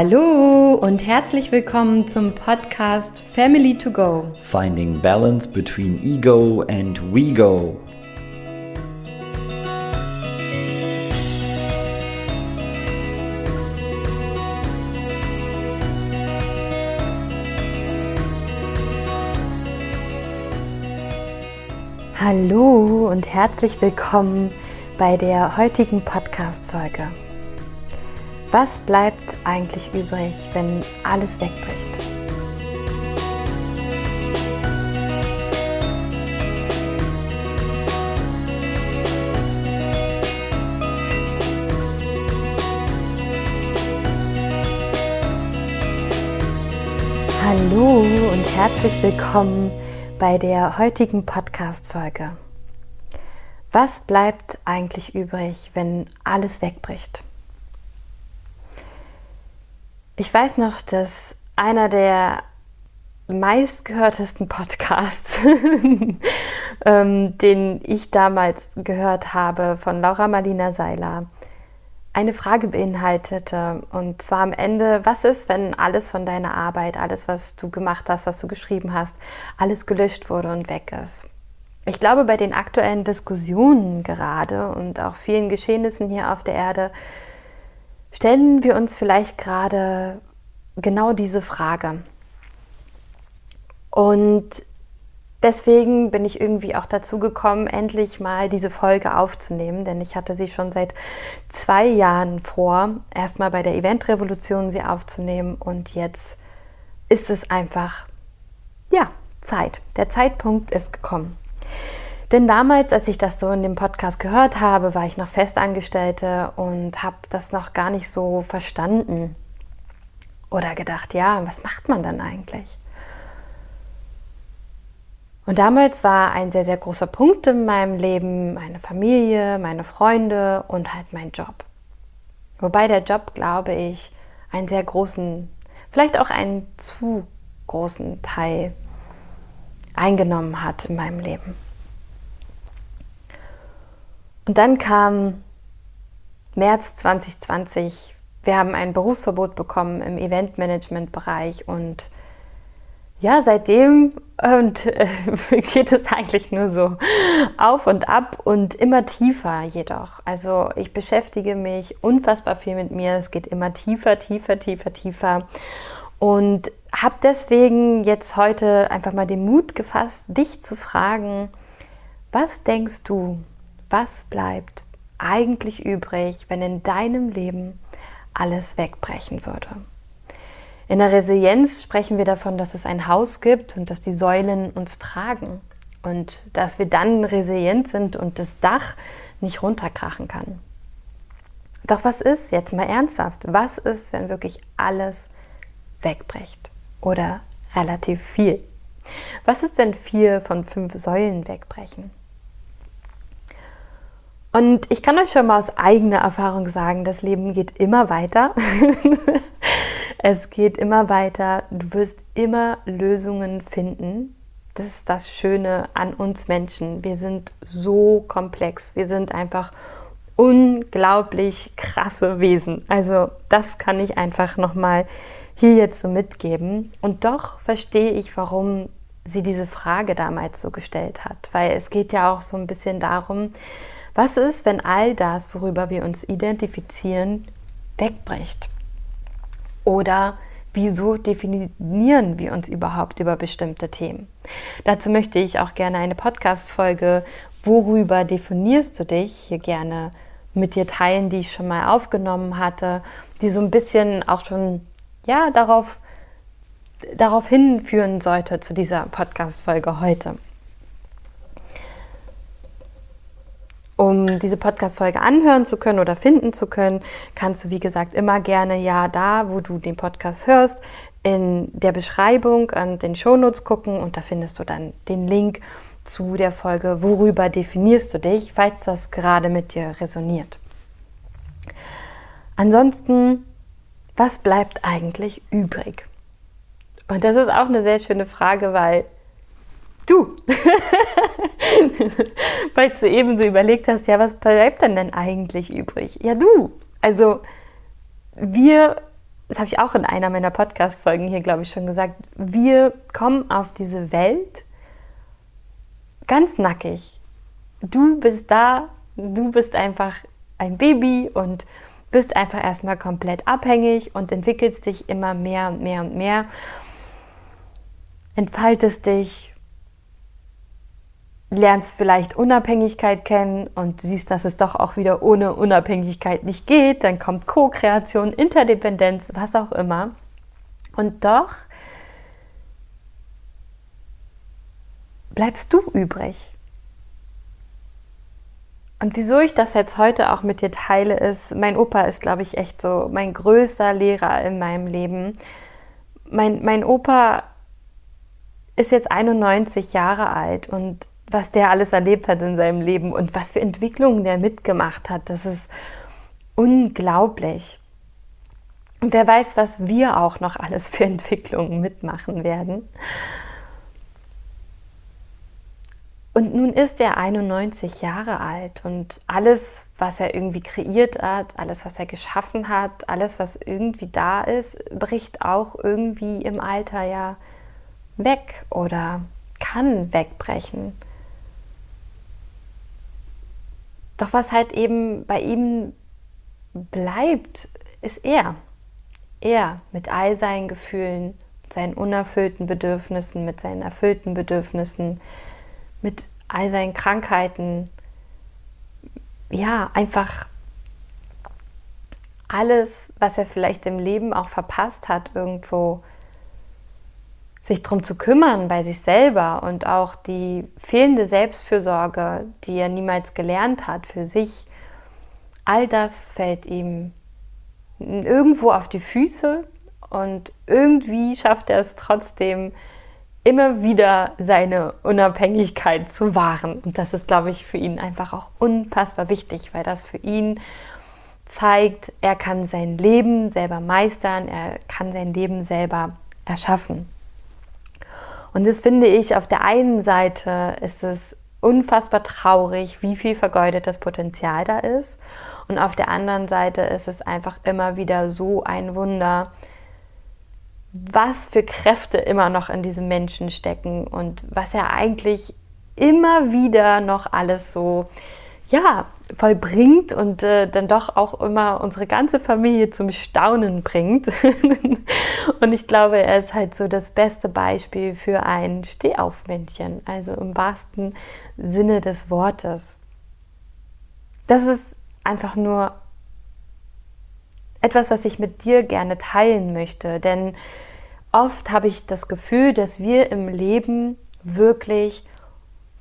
Hallo und herzlich willkommen zum Podcast Family to Go. Finding balance between ego and we go. Hallo und herzlich willkommen bei der heutigen Podcast-Folge. Was bleibt eigentlich übrig, wenn alles wegbricht? Hallo und herzlich willkommen bei der heutigen Podcast-Folge. Was bleibt eigentlich übrig, wenn alles wegbricht? Ich weiß noch, dass einer der meistgehörtesten Podcasts, ähm, den ich damals gehört habe von Laura Marlina Seiler, eine Frage beinhaltete. Und zwar am Ende, was ist, wenn alles von deiner Arbeit, alles, was du gemacht hast, was du geschrieben hast, alles gelöscht wurde und weg ist? Ich glaube, bei den aktuellen Diskussionen gerade und auch vielen Geschehnissen hier auf der Erde stellen wir uns vielleicht gerade genau diese Frage. Und deswegen bin ich irgendwie auch dazu gekommen, endlich mal diese Folge aufzunehmen, denn ich hatte sie schon seit zwei Jahren vor, erstmal bei der Eventrevolution sie aufzunehmen und jetzt ist es einfach, ja, Zeit. Der Zeitpunkt ist gekommen. Denn damals, als ich das so in dem Podcast gehört habe, war ich noch Festangestellte und habe das noch gar nicht so verstanden. Oder gedacht, ja, was macht man dann eigentlich? Und damals war ein sehr, sehr großer Punkt in meinem Leben meine Familie, meine Freunde und halt mein Job. Wobei der Job, glaube ich, einen sehr großen, vielleicht auch einen zu großen Teil eingenommen hat in meinem Leben. Und dann kam März 2020. Wir haben ein Berufsverbot bekommen im Eventmanagement-Bereich und ja, seitdem und, äh, geht es eigentlich nur so auf und ab und immer tiefer jedoch. Also ich beschäftige mich unfassbar viel mit mir. Es geht immer tiefer, tiefer, tiefer, tiefer. Und habe deswegen jetzt heute einfach mal den Mut gefasst, dich zu fragen, was denkst du, was bleibt eigentlich übrig, wenn in deinem Leben alles wegbrechen würde? In der Resilienz sprechen wir davon, dass es ein Haus gibt und dass die Säulen uns tragen und dass wir dann resilient sind und das Dach nicht runterkrachen kann. Doch was ist, jetzt mal ernsthaft, was ist, wenn wirklich alles wegbricht oder relativ viel? Was ist, wenn vier von fünf Säulen wegbrechen? Und ich kann euch schon mal aus eigener Erfahrung sagen, das Leben geht immer weiter. es geht immer weiter. Du wirst immer Lösungen finden. Das ist das Schöne an uns Menschen. Wir sind so komplex. Wir sind einfach unglaublich krasse Wesen. Also das kann ich einfach nochmal hier jetzt so mitgeben. Und doch verstehe ich, warum sie diese Frage damals so gestellt hat. Weil es geht ja auch so ein bisschen darum, was ist, wenn all das, worüber wir uns identifizieren, wegbricht? Oder wieso definieren wir uns überhaupt über bestimmte Themen? Dazu möchte ich auch gerne eine Podcast-Folge, worüber definierst du dich, hier gerne mit dir teilen, die ich schon mal aufgenommen hatte, die so ein bisschen auch schon ja, darauf, darauf hinführen sollte zu dieser Podcast-Folge heute. Um diese Podcast-Folge anhören zu können oder finden zu können, kannst du, wie gesagt, immer gerne ja da, wo du den Podcast hörst, in der Beschreibung an den Shownotes gucken und da findest du dann den Link zu der Folge, worüber definierst du dich, falls das gerade mit dir resoniert. Ansonsten, was bleibt eigentlich übrig? Und das ist auch eine sehr schöne Frage, weil Du, weil du eben so überlegt hast, ja, was bleibt denn denn eigentlich übrig? Ja, du. Also wir das habe ich auch in einer meiner Podcast-Folgen hier, glaube ich, schon gesagt, wir kommen auf diese Welt ganz nackig. Du bist da, du bist einfach ein Baby und bist einfach erstmal komplett abhängig und entwickelst dich immer mehr und mehr und mehr, entfaltest dich, lernst vielleicht Unabhängigkeit kennen und siehst, dass es doch auch wieder ohne Unabhängigkeit nicht geht, dann kommt Co-Kreation, Interdependenz, was auch immer. Und doch bleibst du übrig. Und wieso ich das jetzt heute auch mit dir teile, ist, mein Opa ist, glaube ich, echt so mein größter Lehrer in meinem Leben. Mein, mein Opa ist jetzt 91 Jahre alt und was der alles erlebt hat in seinem Leben und was für Entwicklungen der mitgemacht hat, das ist unglaublich. Und wer weiß, was wir auch noch alles für Entwicklungen mitmachen werden. Und nun ist er 91 Jahre alt und alles, was er irgendwie kreiert hat, alles, was er geschaffen hat, alles, was irgendwie da ist, bricht auch irgendwie im Alter ja weg oder kann wegbrechen. Doch was halt eben bei ihm bleibt, ist er. Er mit all seinen Gefühlen, seinen unerfüllten Bedürfnissen, mit seinen erfüllten Bedürfnissen, mit all seinen Krankheiten, ja, einfach alles, was er vielleicht im Leben auch verpasst hat, irgendwo sich darum zu kümmern bei sich selber und auch die fehlende Selbstfürsorge, die er niemals gelernt hat für sich, all das fällt ihm irgendwo auf die Füße und irgendwie schafft er es trotzdem, immer wieder seine Unabhängigkeit zu wahren. Und das ist, glaube ich, für ihn einfach auch unfassbar wichtig, weil das für ihn zeigt, er kann sein Leben selber meistern, er kann sein Leben selber erschaffen. Und das finde ich, auf der einen Seite ist es unfassbar traurig, wie viel vergeudetes Potenzial da ist. Und auf der anderen Seite ist es einfach immer wieder so ein Wunder, was für Kräfte immer noch in diesem Menschen stecken und was er eigentlich immer wieder noch alles so ja, vollbringt und äh, dann doch auch immer unsere ganze Familie zum Staunen bringt. und ich glaube, er ist halt so das beste Beispiel für ein Stehaufmännchen, also im wahrsten Sinne des Wortes. Das ist einfach nur etwas, was ich mit dir gerne teilen möchte. Denn oft habe ich das Gefühl, dass wir im Leben wirklich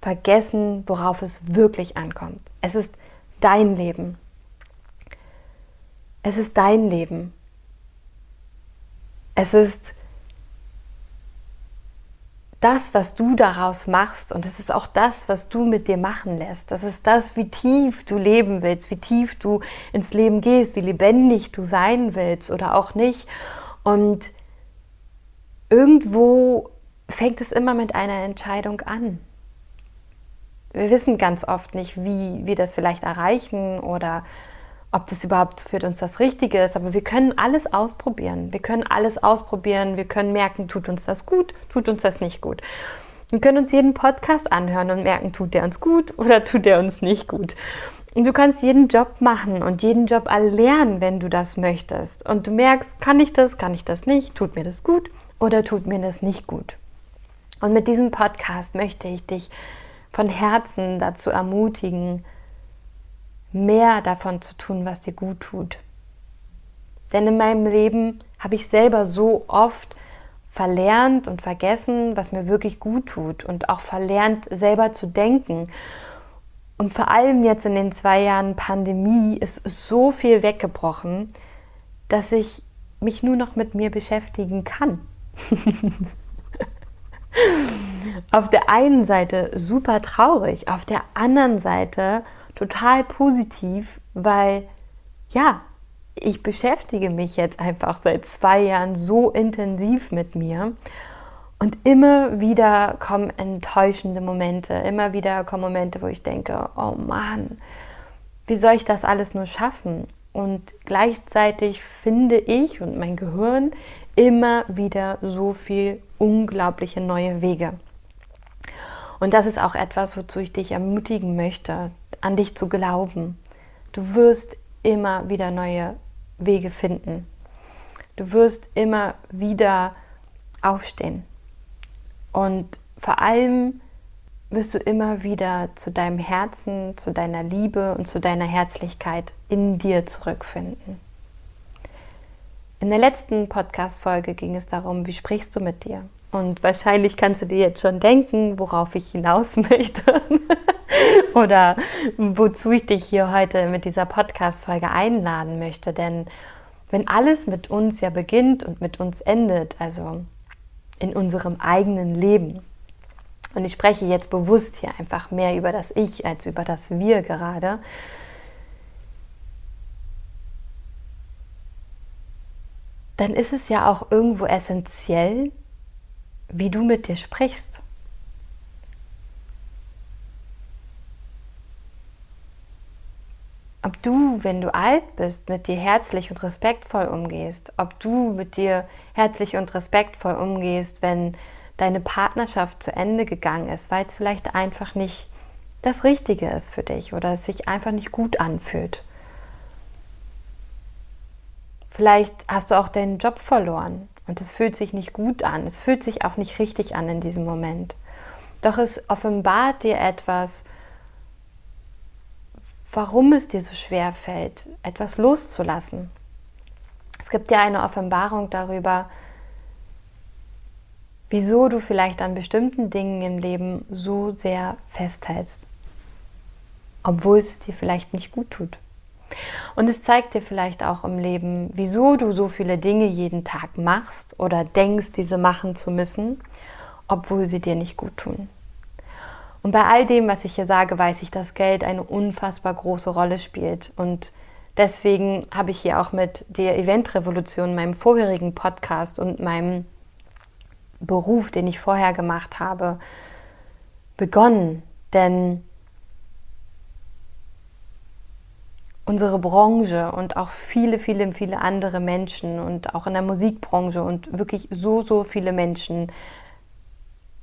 vergessen, worauf es wirklich ankommt. Es ist dein Leben. Es ist dein Leben. Es ist das, was du daraus machst und es ist auch das, was du mit dir machen lässt. Das ist das, wie tief du leben willst, wie tief du ins Leben gehst, wie lebendig du sein willst oder auch nicht. Und irgendwo fängt es immer mit einer Entscheidung an. Wir wissen ganz oft nicht, wie wir das vielleicht erreichen oder ob das überhaupt für uns das Richtige ist, aber wir können alles ausprobieren. Wir können alles ausprobieren. Wir können merken, tut uns das gut, tut uns das nicht gut. Wir können uns jeden Podcast anhören und merken, tut der uns gut oder tut der uns nicht gut. Und du kannst jeden Job machen und jeden Job erlernen, wenn du das möchtest. Und du merkst, kann ich das, kann ich das nicht, tut mir das gut oder tut mir das nicht gut. Und mit diesem Podcast möchte ich dich von Herzen dazu ermutigen, mehr davon zu tun, was dir gut tut. Denn in meinem Leben habe ich selber so oft verlernt und vergessen, was mir wirklich gut tut und auch verlernt, selber zu denken. Und vor allem jetzt in den zwei Jahren Pandemie ist so viel weggebrochen, dass ich mich nur noch mit mir beschäftigen kann. auf der einen Seite super traurig, auf der anderen Seite total positiv, weil ja, ich beschäftige mich jetzt einfach seit zwei Jahren so intensiv mit mir und immer wieder kommen enttäuschende Momente, immer wieder kommen Momente, wo ich denke, oh Mann, wie soll ich das alles nur schaffen? Und gleichzeitig finde ich und mein Gehirn immer wieder so viel unglaubliche neue Wege. Und das ist auch etwas, wozu ich dich ermutigen möchte, an dich zu glauben. Du wirst immer wieder neue Wege finden. Du wirst immer wieder aufstehen. Und vor allem wirst du immer wieder zu deinem Herzen, zu deiner Liebe und zu deiner Herzlichkeit in dir zurückfinden. In der letzten Podcast-Folge ging es darum, wie sprichst du mit dir? Und wahrscheinlich kannst du dir jetzt schon denken, worauf ich hinaus möchte oder wozu ich dich hier heute mit dieser Podcast-Folge einladen möchte. Denn wenn alles mit uns ja beginnt und mit uns endet, also in unserem eigenen Leben, und ich spreche jetzt bewusst hier einfach mehr über das Ich als über das Wir gerade, dann ist es ja auch irgendwo essentiell, wie du mit dir sprichst. Ob du, wenn du alt bist, mit dir herzlich und respektvoll umgehst, ob du mit dir herzlich und respektvoll umgehst, wenn deine Partnerschaft zu Ende gegangen ist, weil es vielleicht einfach nicht das Richtige ist für dich oder es sich einfach nicht gut anfühlt. Vielleicht hast du auch deinen Job verloren und es fühlt sich nicht gut an. Es fühlt sich auch nicht richtig an in diesem Moment. Doch es offenbart dir etwas, warum es dir so schwer fällt, etwas loszulassen. Es gibt dir eine Offenbarung darüber, wieso du vielleicht an bestimmten Dingen im Leben so sehr festhältst, obwohl es dir vielleicht nicht gut tut. Und es zeigt dir vielleicht auch im Leben, wieso du so viele Dinge jeden Tag machst oder denkst, diese machen zu müssen, obwohl sie dir nicht gut tun. Und bei all dem, was ich hier sage, weiß ich, dass Geld eine unfassbar große Rolle spielt. Und deswegen habe ich hier auch mit der Eventrevolution, meinem vorherigen Podcast und meinem Beruf, den ich vorher gemacht habe, begonnen. Denn unsere Branche und auch viele, viele, viele andere Menschen und auch in der Musikbranche und wirklich so, so viele Menschen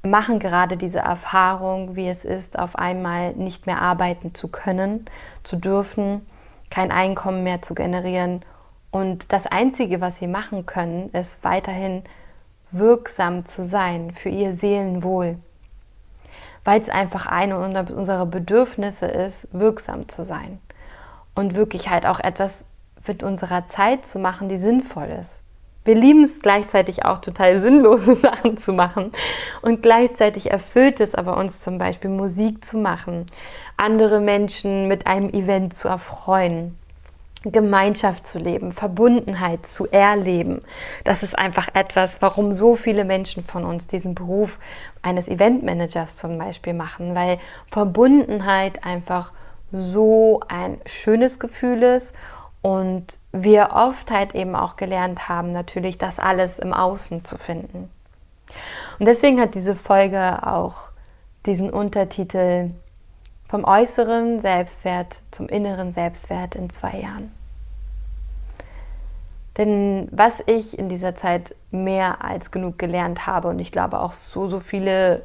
machen gerade diese Erfahrung, wie es ist, auf einmal nicht mehr arbeiten zu können, zu dürfen, kein Einkommen mehr zu generieren. Und das Einzige, was sie machen können, ist weiterhin wirksam zu sein für ihr Seelenwohl. Weil es einfach eine unserer Bedürfnisse ist, wirksam zu sein und wirklich halt auch etwas mit unserer Zeit zu machen, die sinnvoll ist. Wir lieben es gleichzeitig auch total sinnlose Sachen zu machen und gleichzeitig erfüllt es aber uns zum Beispiel Musik zu machen, andere Menschen mit einem Event zu erfreuen, Gemeinschaft zu leben, Verbundenheit zu erleben. Das ist einfach etwas, warum so viele Menschen von uns diesen Beruf eines Eventmanagers zum Beispiel machen, weil Verbundenheit einfach so ein schönes Gefühl ist und wir oft halt eben auch gelernt haben, natürlich das alles im Außen zu finden. Und deswegen hat diese Folge auch diesen Untertitel vom äußeren Selbstwert zum inneren Selbstwert in zwei Jahren. Denn was ich in dieser Zeit mehr als genug gelernt habe und ich glaube auch so, so viele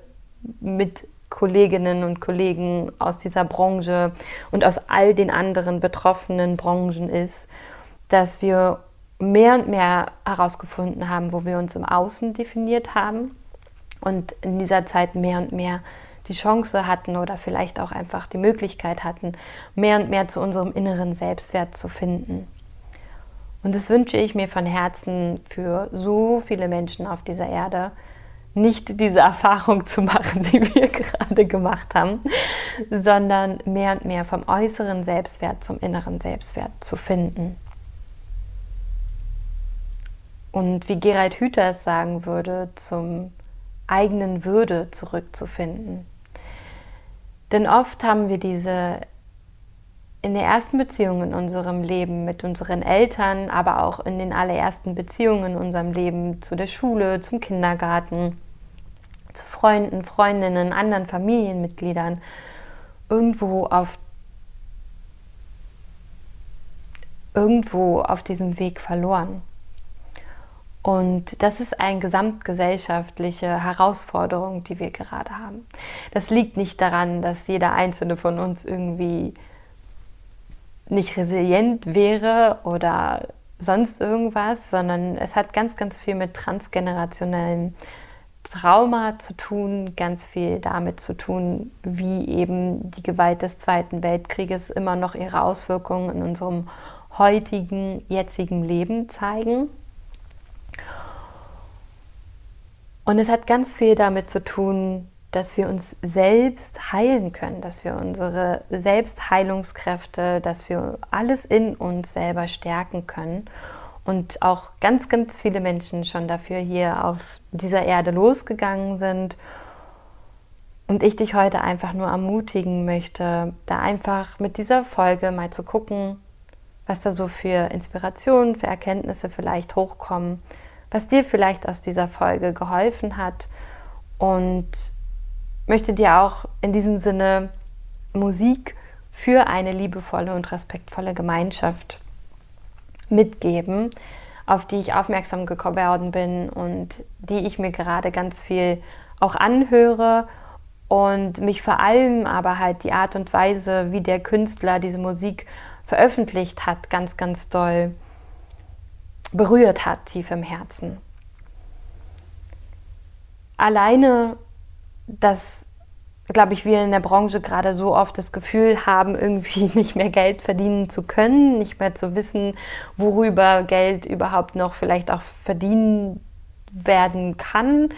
mit Kolleginnen und Kollegen aus dieser Branche und aus all den anderen betroffenen Branchen ist, dass wir mehr und mehr herausgefunden haben, wo wir uns im Außen definiert haben und in dieser Zeit mehr und mehr die Chance hatten oder vielleicht auch einfach die Möglichkeit hatten, mehr und mehr zu unserem inneren Selbstwert zu finden. Und das wünsche ich mir von Herzen für so viele Menschen auf dieser Erde, nicht diese Erfahrung zu machen, die wir gerade gemacht haben, sondern mehr und mehr vom äußeren Selbstwert zum inneren Selbstwert zu finden. Und wie Gerald Hüther es sagen würde, zum eigenen Würde zurückzufinden. Denn oft haben wir diese in der ersten Beziehung in unserem Leben mit unseren Eltern, aber auch in den allerersten Beziehungen in unserem Leben zu der Schule, zum Kindergarten, zu Freunden, Freundinnen, anderen Familienmitgliedern irgendwo auf irgendwo auf diesem Weg verloren. Und das ist eine gesamtgesellschaftliche Herausforderung, die wir gerade haben. Das liegt nicht daran, dass jeder einzelne von uns irgendwie nicht resilient wäre oder sonst irgendwas, sondern es hat ganz, ganz viel mit transgenerationellen Trauma zu tun, ganz viel damit zu tun, wie eben die Gewalt des Zweiten Weltkrieges immer noch ihre Auswirkungen in unserem heutigen, jetzigen Leben zeigen. Und es hat ganz viel damit zu tun, dass wir uns selbst heilen können, dass wir unsere Selbstheilungskräfte, dass wir alles in uns selber stärken können. Und auch ganz, ganz viele Menschen schon dafür hier auf dieser Erde losgegangen sind. Und ich dich heute einfach nur ermutigen möchte, da einfach mit dieser Folge mal zu gucken, was da so für Inspirationen, für Erkenntnisse vielleicht hochkommen, was dir vielleicht aus dieser Folge geholfen hat und möchte dir auch in diesem Sinne Musik für eine liebevolle und respektvolle Gemeinschaft mitgeben, auf die ich aufmerksam geworden bin und die ich mir gerade ganz viel auch anhöre und mich vor allem aber halt die Art und Weise, wie der Künstler diese Musik veröffentlicht hat, ganz, ganz doll berührt hat, tief im Herzen. Alleine, dass, glaube ich, wir in der Branche gerade so oft das Gefühl haben, irgendwie nicht mehr Geld verdienen zu können, nicht mehr zu wissen, worüber Geld überhaupt noch vielleicht auch verdienen werden kann.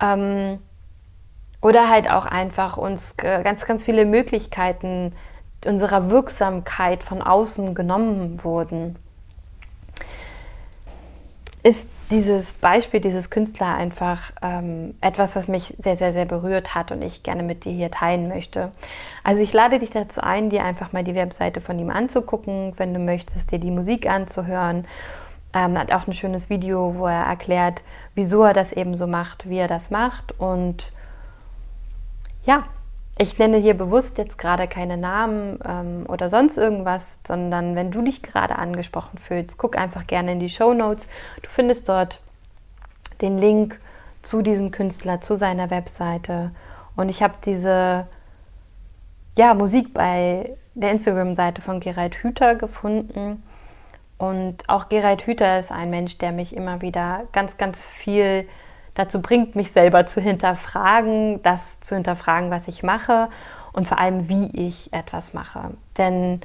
Ähm, oder halt auch einfach uns ganz, ganz viele Möglichkeiten unserer Wirksamkeit von außen genommen wurden, ist dieses Beispiel, dieses Künstler einfach ähm, etwas, was mich sehr, sehr, sehr berührt hat und ich gerne mit dir hier teilen möchte. Also ich lade dich dazu ein, dir einfach mal die Webseite von ihm anzugucken, wenn du möchtest, dir die Musik anzuhören. Ähm, hat auch ein schönes Video, wo er erklärt, wieso er das eben so macht, wie er das macht und ja, ich nenne hier bewusst jetzt gerade keine Namen ähm, oder sonst irgendwas, sondern wenn du dich gerade angesprochen fühlst, guck einfach gerne in die Show Notes. Du findest dort den Link zu diesem Künstler, zu seiner Webseite. Und ich habe diese ja, Musik bei der Instagram-Seite von Gerald Hüther gefunden. Und auch Gerald Hüther ist ein Mensch, der mich immer wieder ganz, ganz viel dazu bringt, mich selber zu hinterfragen, das zu hinterfragen, was ich mache und vor allem, wie ich etwas mache. Denn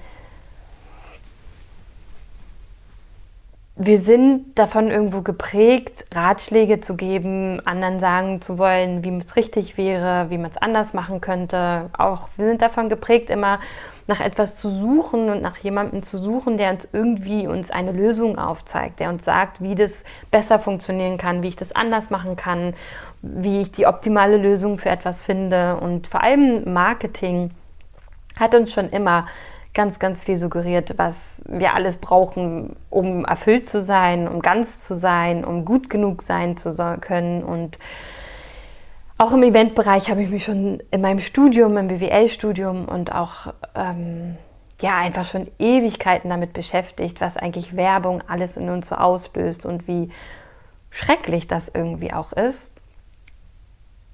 wir sind davon irgendwo geprägt, Ratschläge zu geben, anderen sagen zu wollen, wie es richtig wäre, wie man es anders machen könnte. Auch wir sind davon geprägt, immer nach etwas zu suchen und nach jemandem zu suchen, der uns irgendwie uns eine Lösung aufzeigt, der uns sagt, wie das besser funktionieren kann, wie ich das anders machen kann, wie ich die optimale Lösung für etwas finde. Und vor allem Marketing hat uns schon immer ganz, ganz viel suggeriert, was wir alles brauchen, um erfüllt zu sein, um ganz zu sein, um gut genug sein zu können und auch im Eventbereich habe ich mich schon in meinem Studium, im BWL-Studium und auch ähm, ja einfach schon Ewigkeiten damit beschäftigt, was eigentlich Werbung alles in uns so auslöst und wie schrecklich das irgendwie auch ist.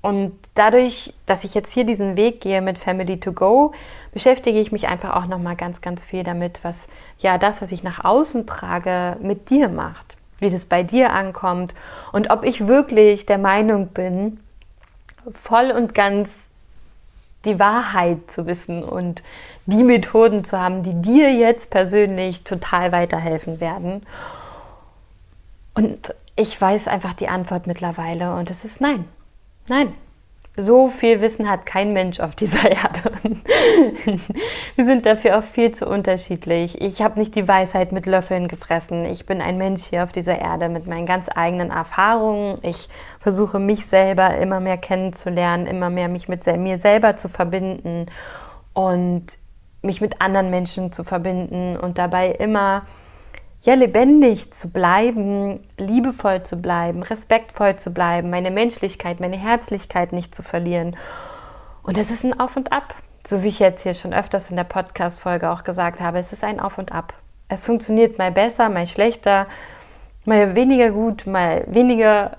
Und dadurch, dass ich jetzt hier diesen Weg gehe mit Family to Go, beschäftige ich mich einfach auch noch mal ganz, ganz viel damit, was ja das, was ich nach außen trage, mit dir macht, wie das bei dir ankommt und ob ich wirklich der Meinung bin, voll und ganz die Wahrheit zu wissen und die Methoden zu haben, die dir jetzt persönlich total weiterhelfen werden. Und ich weiß einfach die Antwort mittlerweile und es ist nein. Nein. So viel Wissen hat kein Mensch auf dieser Erde. Wir sind dafür auch viel zu unterschiedlich. Ich habe nicht die Weisheit mit Löffeln gefressen. Ich bin ein Mensch hier auf dieser Erde mit meinen ganz eigenen Erfahrungen. Ich versuche mich selber immer mehr kennenzulernen, immer mehr mich mit mir selber zu verbinden und mich mit anderen Menschen zu verbinden und dabei immer ja, lebendig zu bleiben, liebevoll zu bleiben, respektvoll zu bleiben, meine Menschlichkeit, meine Herzlichkeit nicht zu verlieren. Und es ist ein Auf und Ab. So wie ich jetzt hier schon öfters in der Podcast-Folge auch gesagt habe, es ist ein Auf und Ab. Es funktioniert mal besser, mal schlechter, mal weniger gut, mal weniger,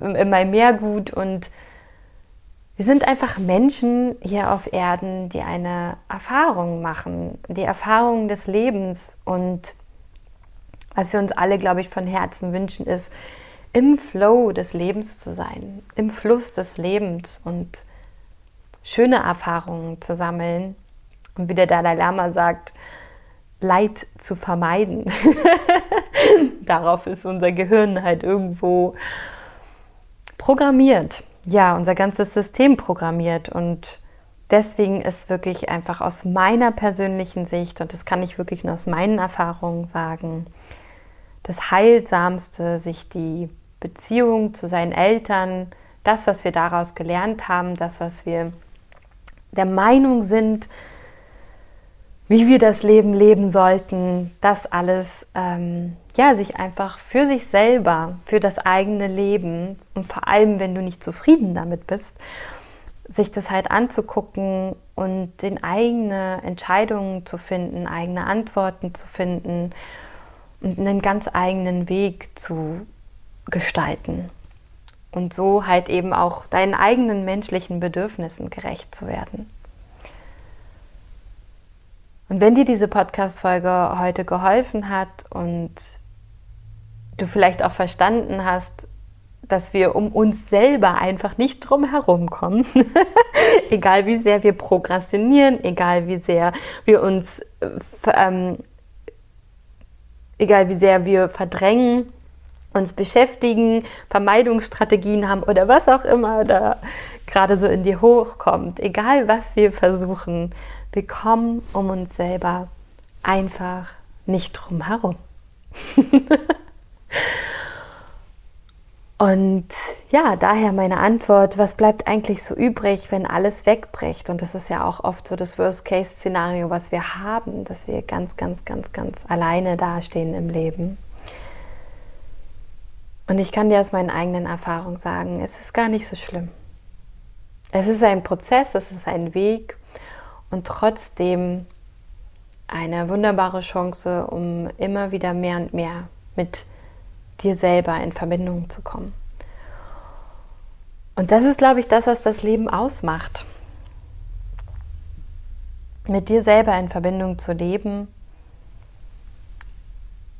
mal mehr gut und wir sind einfach Menschen hier auf Erden, die eine Erfahrung machen, die Erfahrung des Lebens. Und was wir uns alle, glaube ich, von Herzen wünschen, ist, im Flow des Lebens zu sein, im Fluss des Lebens und schöne Erfahrungen zu sammeln. Und wie der Dalai Lama sagt, Leid zu vermeiden. Darauf ist unser Gehirn halt irgendwo programmiert ja, unser ganzes System programmiert. Und deswegen ist wirklich einfach aus meiner persönlichen Sicht, und das kann ich wirklich nur aus meinen Erfahrungen sagen, das Heilsamste, sich die Beziehung zu seinen Eltern, das, was wir daraus gelernt haben, das, was wir der Meinung sind, wie wir das Leben leben sollten, das alles, ähm, ja, sich einfach für sich selber, für das eigene Leben und vor allem, wenn du nicht zufrieden damit bist, sich das halt anzugucken und den eigene Entscheidungen zu finden, eigene Antworten zu finden und einen ganz eigenen Weg zu gestalten. Und so halt eben auch deinen eigenen menschlichen Bedürfnissen gerecht zu werden. Und wenn dir diese Podcast-Folge heute geholfen hat und du vielleicht auch verstanden hast, dass wir um uns selber einfach nicht drum herum kommen, egal wie sehr wir prokrastinieren, egal wie sehr wir uns, ähm, egal wie sehr wir verdrängen, uns beschäftigen, Vermeidungsstrategien haben oder was auch immer da gerade so in dir hochkommt, egal was wir versuchen, wir kommen um uns selber einfach nicht drum herum. Und ja, daher meine Antwort, was bleibt eigentlich so übrig, wenn alles wegbricht? Und das ist ja auch oft so das Worst-Case-Szenario, was wir haben, dass wir ganz, ganz, ganz, ganz alleine dastehen im Leben. Und ich kann dir aus meinen eigenen Erfahrungen sagen, es ist gar nicht so schlimm. Es ist ein Prozess, es ist ein Weg und trotzdem eine wunderbare Chance, um immer wieder mehr und mehr mit dir selber in Verbindung zu kommen. Und das ist, glaube ich, das, was das Leben ausmacht. Mit dir selber in Verbindung zu leben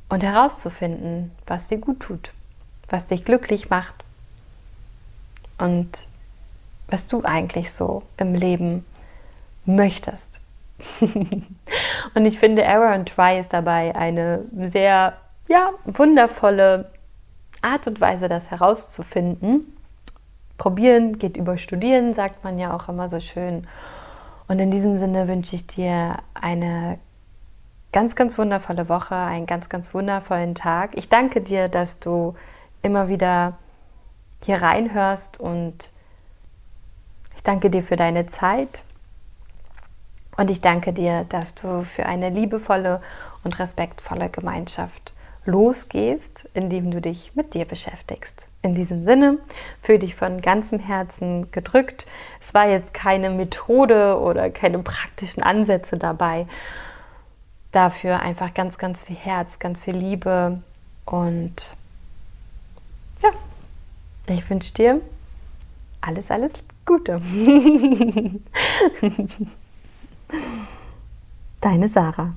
und herauszufinden, was dir gut tut, was dich glücklich macht und was du eigentlich so im Leben möchtest. und ich finde, Error and Try ist dabei eine sehr ja, wundervolle Art und Weise, das herauszufinden. Probieren geht über Studieren, sagt man ja auch immer so schön. Und in diesem Sinne wünsche ich dir eine ganz, ganz wundervolle Woche, einen ganz, ganz wundervollen Tag. Ich danke dir, dass du immer wieder hier reinhörst und ich danke dir für deine Zeit und ich danke dir, dass du für eine liebevolle und respektvolle Gemeinschaft losgehst, indem du dich mit dir beschäftigst. In diesem Sinne, fühle dich von ganzem Herzen gedrückt. Es war jetzt keine Methode oder keine praktischen Ansätze dabei. Dafür einfach ganz, ganz viel Herz, ganz viel Liebe und ja, ich wünsche dir alles, alles Gute. Deine Sarah.